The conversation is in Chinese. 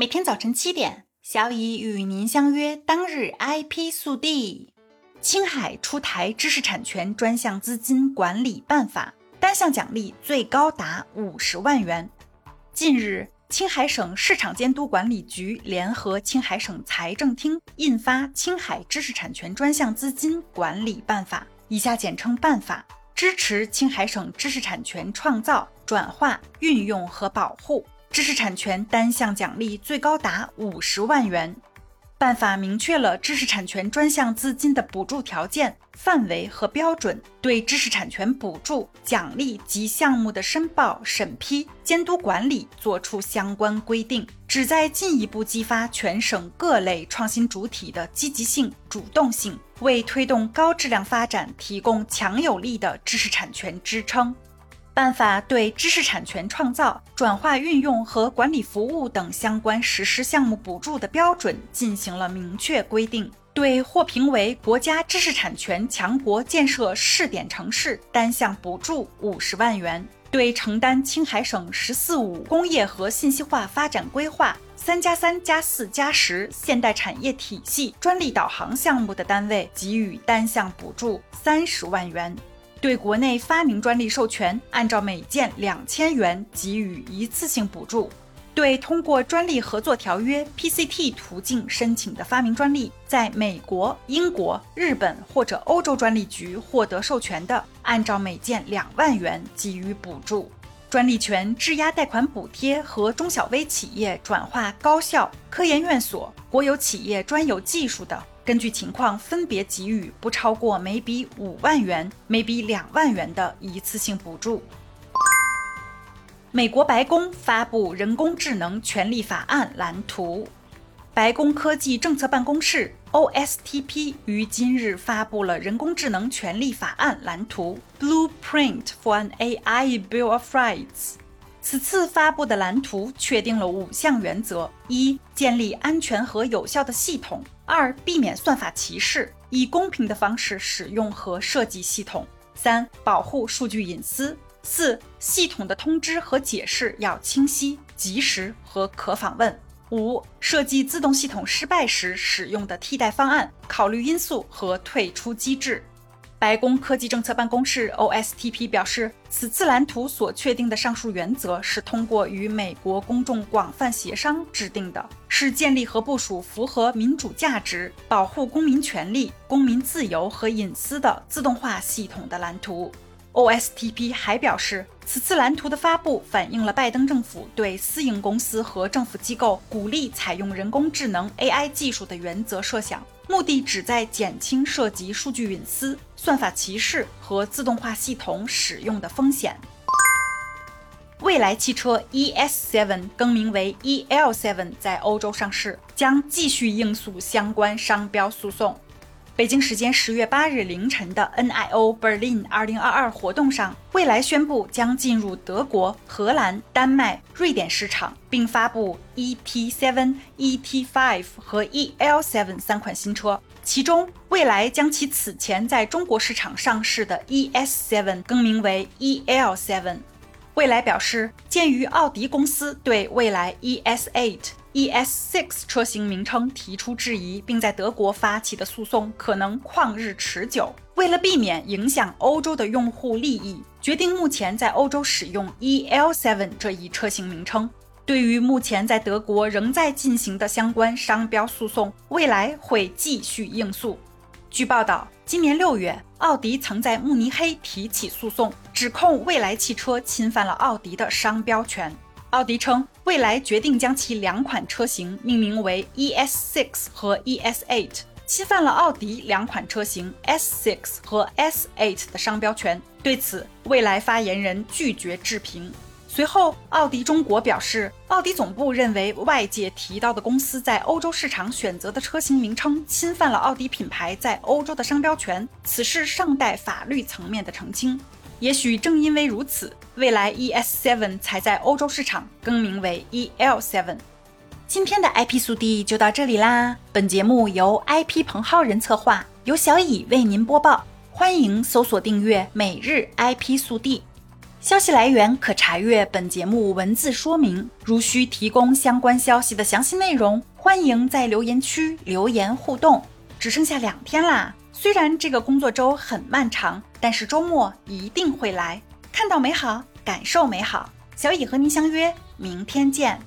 每天早晨七点，小乙与您相约。当日 IP 速递：青海出台知识产权专项资金管理办法，单项奖励最高达五十万元。近日，青海省市场监督管理局联合青海省财政厅印发《青海知识产权专项资金管理办法》（以下简称办法），支持青海省知识产权创造、转化、运用和保护。知识产权单项奖励最高达五十万元。办法明确了知识产权专项资金的补助条件、范围和标准，对知识产权补助、奖励及项目的申报、审批、监督管理作出相关规定，旨在进一步激发全省各类创新主体的积极性、主动性，为推动高质量发展提供强有力的知识产权支撑。办法对知识产权创造、转化、运用和管理服务等相关实施项目补助的标准进行了明确规定，对获评为国家知识产权强国建设试点城市单项补助五十万元；对承担青海省“十四五”工业和信息化发展规划“三加三加四加十”现代产业体系专利导航项目的单位给予单项补助三十万元。对国内发明专利授权，按照每件两千元给予一次性补助；对通过专利合作条约 （PCT） 途径申请的发明专利，在美国、英国、日本或者欧洲专利局获得授权的，按照每件两万元给予补助。专利权质押贷款补贴和中小微企业转化高校、科研院所、国有企业专有技术的。根据情况分别给予不超过每笔五万元、每笔两万元的一次性补助。美国白宫发布人工智能权利法案蓝图。白宫科技政策办公室 （OSTP） 于今日发布了人工智能权利法案蓝图 （Blueprint for an AI Bill of Rights）。此次发布的蓝图确定了五项原则：一、建立安全和有效的系统；二、避免算法歧视，以公平的方式使用和设计系统；三、保护数据隐私；四、系统的通知和解释要清晰、及时和可访问；五、设计自动系统失败时使用的替代方案，考虑因素和退出机制。白宫科技政策办公室 （OSTP） 表示，此次蓝图所确定的上述原则是通过与美国公众广泛协商制定的，是建立和部署符合民主价值、保护公民权利、公民自由和隐私的自动化系统的蓝图。OSTP 还表示，此次蓝图的发布反映了拜登政府对私营公司和政府机构鼓励采用人工智能 AI 技术的原则设想。目的旨在减轻涉及数据隐私、算法歧视和自动化系统使用的风险。未来汽车 ES7 更名为 EL7，在欧洲上市，将继续应诉相关商标诉讼。北京时间十月八日凌晨的 NIO Berlin 二零二二活动上，蔚来宣布将进入德国、荷兰、丹麦、瑞典市场，并发布 ET7、ET5 和 EL7 三款新车。其中，蔚来将其此前在中国市场上市的 ES7 更名为 EL7。蔚来表示，鉴于奥迪公司对蔚来 ES8。ES6 车型名称提出质疑，并在德国发起的诉讼可能旷日持久。为了避免影响欧洲的用户利益，决定目前在欧洲使用 EL7 这一车型名称。对于目前在德国仍在进行的相关商标诉讼，未来会继续应诉。据报道，今年六月，奥迪曾在慕尼黑提起诉讼，指控蔚来汽车侵犯了奥迪的商标权。奥迪称，未来决定将其两款车型命名为 ES6 和 ES8，侵犯了奥迪两款车型 S6 和 S8 的商标权。对此，未来发言人拒绝置评。随后，奥迪中国表示，奥迪总部认为外界提到的公司在欧洲市场选择的车型名称侵犯了奥迪品牌在欧洲的商标权，此事尚待法律层面的澄清。也许正因为如此，未来 ES7 才在欧洲市场更名为 EL7。今天的 IP 速递就到这里啦。本节目由 IP 彭浩人策划，由小乙为您播报。欢迎搜索订阅每日 IP 速递。消息来源可查阅本节目文字说明。如需提供相关消息的详细内容，欢迎在留言区留言互动。只剩下两天啦，虽然这个工作周很漫长，但是周末一定会来。看到美好，感受美好。小乙和您相约明天见。